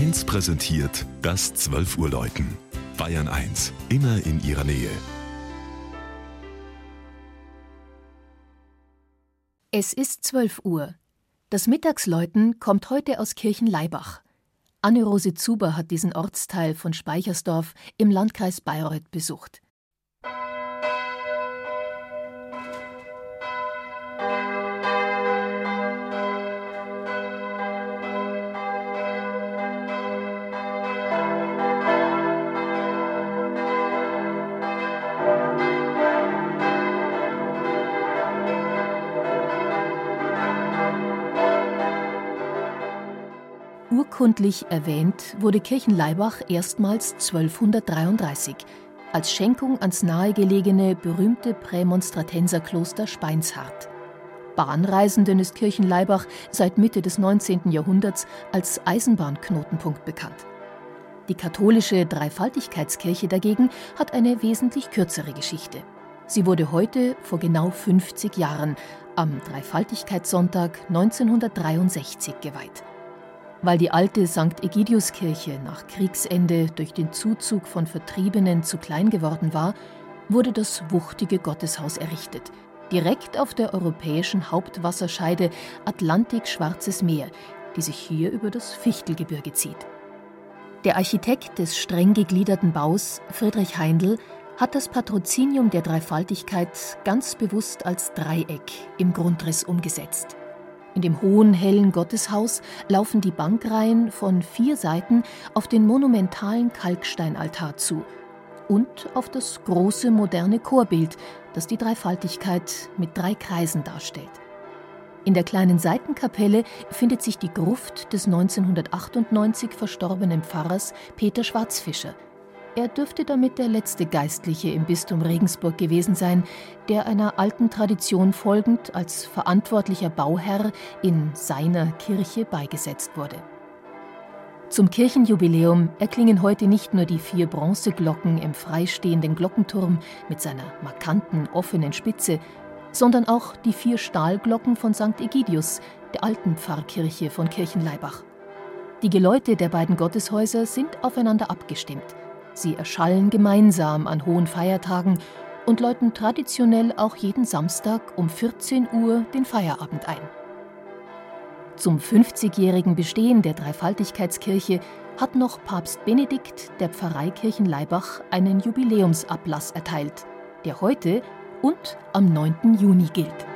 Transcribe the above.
1 präsentiert das 12 Uhr Läuten. Bayern 1, immer in ihrer Nähe. Es ist 12 Uhr. Das Mittagsläuten kommt heute aus Kirchenlaibach. Anne-Rose Zuber hat diesen Ortsteil von Speichersdorf im Landkreis Bayreuth besucht. Urkundlich erwähnt wurde Kirchenlaibach erstmals 1233 als Schenkung ans nahegelegene berühmte Prämonstratenserkloster Speinshardt. Bahnreisenden ist Kirchenlaibach seit Mitte des 19. Jahrhunderts als Eisenbahnknotenpunkt bekannt. Die katholische Dreifaltigkeitskirche dagegen hat eine wesentlich kürzere Geschichte. Sie wurde heute vor genau 50 Jahren, am Dreifaltigkeitssonntag 1963, geweiht. Weil die alte St. Egidiuskirche nach Kriegsende durch den Zuzug von Vertriebenen zu klein geworden war, wurde das wuchtige Gotteshaus errichtet, direkt auf der europäischen Hauptwasserscheide Atlantik-Schwarzes Meer, die sich hier über das Fichtelgebirge zieht. Der Architekt des streng gegliederten Baus, Friedrich Heindl, hat das Patrozinium der Dreifaltigkeit ganz bewusst als Dreieck im Grundriss umgesetzt. In dem hohen, hellen Gotteshaus laufen die Bankreihen von vier Seiten auf den monumentalen Kalksteinaltar zu und auf das große moderne Chorbild, das die Dreifaltigkeit mit drei Kreisen darstellt. In der kleinen Seitenkapelle findet sich die Gruft des 1998 verstorbenen Pfarrers Peter Schwarzfischer – er dürfte damit der letzte Geistliche im Bistum Regensburg gewesen sein, der einer alten Tradition folgend als verantwortlicher Bauherr in seiner Kirche beigesetzt wurde. Zum Kirchenjubiläum erklingen heute nicht nur die vier Bronzeglocken im freistehenden Glockenturm mit seiner markanten offenen Spitze, sondern auch die vier Stahlglocken von St. Egidius, der alten Pfarrkirche von Kirchenlaibach. Die Geläute der beiden Gotteshäuser sind aufeinander abgestimmt. Sie erschallen gemeinsam an hohen Feiertagen und läuten traditionell auch jeden Samstag um 14 Uhr den Feierabend ein. Zum 50-jährigen Bestehen der Dreifaltigkeitskirche hat noch Papst Benedikt der Pfarrei Kirchenlaibach einen Jubiläumsablass erteilt, der heute und am 9. Juni gilt.